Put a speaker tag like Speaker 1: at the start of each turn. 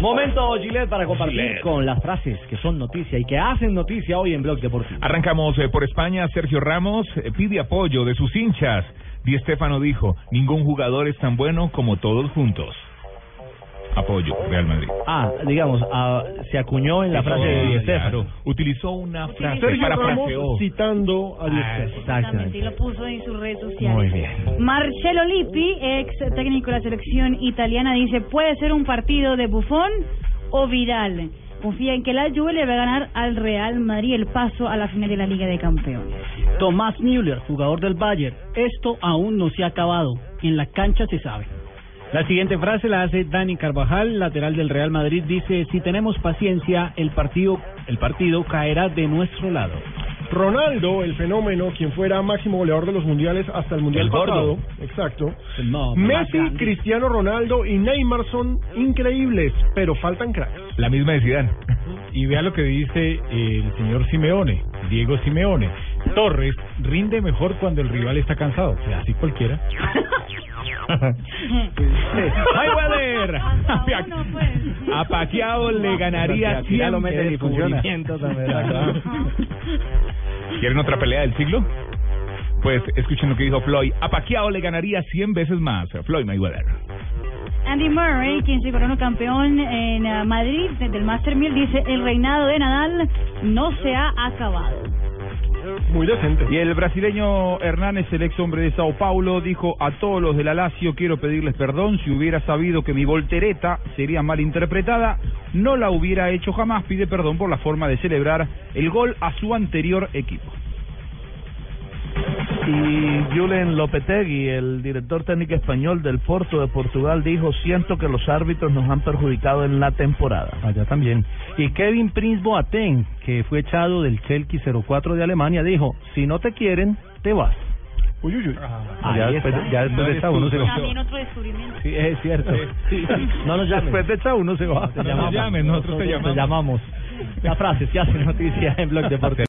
Speaker 1: Momento, Gillette, para compartir
Speaker 2: Gillette.
Speaker 1: con las frases que son noticia y que hacen noticia hoy en Blog Deportivo.
Speaker 2: Arrancamos eh, por España. Sergio Ramos eh, pide apoyo de sus hinchas. Di Stefano dijo, ningún jugador es tan bueno como todos juntos. Apoyo, Real Madrid.
Speaker 1: Ah, digamos, ah, se acuñó en la frase de Di Stéfano.
Speaker 2: Utilizó una frase,
Speaker 3: Sergio
Speaker 2: parafraseó.
Speaker 3: Ramos citando a Di
Speaker 1: Ah,
Speaker 3: Stéfano.
Speaker 4: Exactamente, y lo puso en sus redes sociales.
Speaker 1: Muy bien.
Speaker 4: Marcelo Lippi, ex técnico de la selección italiana, dice, puede ser un partido de Buffon o Vidal. Confía en que la Juve le va a ganar al Real Madrid el paso a la final de la Liga de Campeones.
Speaker 5: Tomás Müller, jugador del Bayern. Esto aún no se ha acabado. En la cancha se sabe. La siguiente frase la hace Dani Carvajal, lateral del Real Madrid. Dice: Si tenemos paciencia, el partido, el partido caerá de nuestro lado.
Speaker 3: Ronaldo, el fenómeno, quien fuera máximo goleador de los mundiales hasta el mundial
Speaker 1: El gordo.
Speaker 3: pasado. Exacto.
Speaker 5: No,
Speaker 3: Messi. Cristiano Ronaldo y Neymar son increíbles, pero faltan cracks.
Speaker 2: La misma de Zidane.
Speaker 6: Y vea lo que dice el señor Simeone, Diego Simeone. Torres rinde mejor cuando el rival está cansado. O sea, así cualquiera.
Speaker 2: Mayweather
Speaker 4: Hasta
Speaker 2: a,
Speaker 4: uno, pues.
Speaker 2: a Pacquiao le ganaría
Speaker 1: Aquí ya lo
Speaker 2: 100
Speaker 1: meten y funciona.
Speaker 2: ¿Quieren otra pelea del siglo? Pues escuchen lo que dijo Floyd. A Pacquiao le ganaría 100 veces más. Floyd Mayweather.
Speaker 4: Andy Murray, quien se coronó campeón en eh, Madrid del Master 1000, dice, el reinado de Nadal no se ha acabado.
Speaker 3: Muy decente.
Speaker 7: Y el brasileño Hernández, el ex hombre de Sao Paulo, dijo a todos los de la Lazio, quiero pedirles perdón, si hubiera sabido que mi voltereta sería mal interpretada, no la hubiera hecho jamás, pide perdón por la forma de celebrar el gol a su anterior equipo.
Speaker 8: Y Julen Lopetegui, el director técnico español del Porto de Portugal, dijo, siento que los árbitros nos han perjudicado en la temporada.
Speaker 5: Allá también. Y Kevin Prince Boateng, que fue echado del Chelsea 04 de Alemania, dijo: Si no te quieren, te vas.
Speaker 3: Uy, uy, uy.
Speaker 5: ya
Speaker 1: Ahí
Speaker 5: después,
Speaker 1: está.
Speaker 5: ya después de esa uno se va.
Speaker 4: También otro descubrimiento.
Speaker 5: Sí, es cierto.
Speaker 1: No nos llamen.
Speaker 5: Después de esa uno se va.
Speaker 2: No nos llamen, nosotros te
Speaker 1: Te
Speaker 2: llamamos.
Speaker 1: llamamos. Las frases que hacen noticia en Blog Deportivo.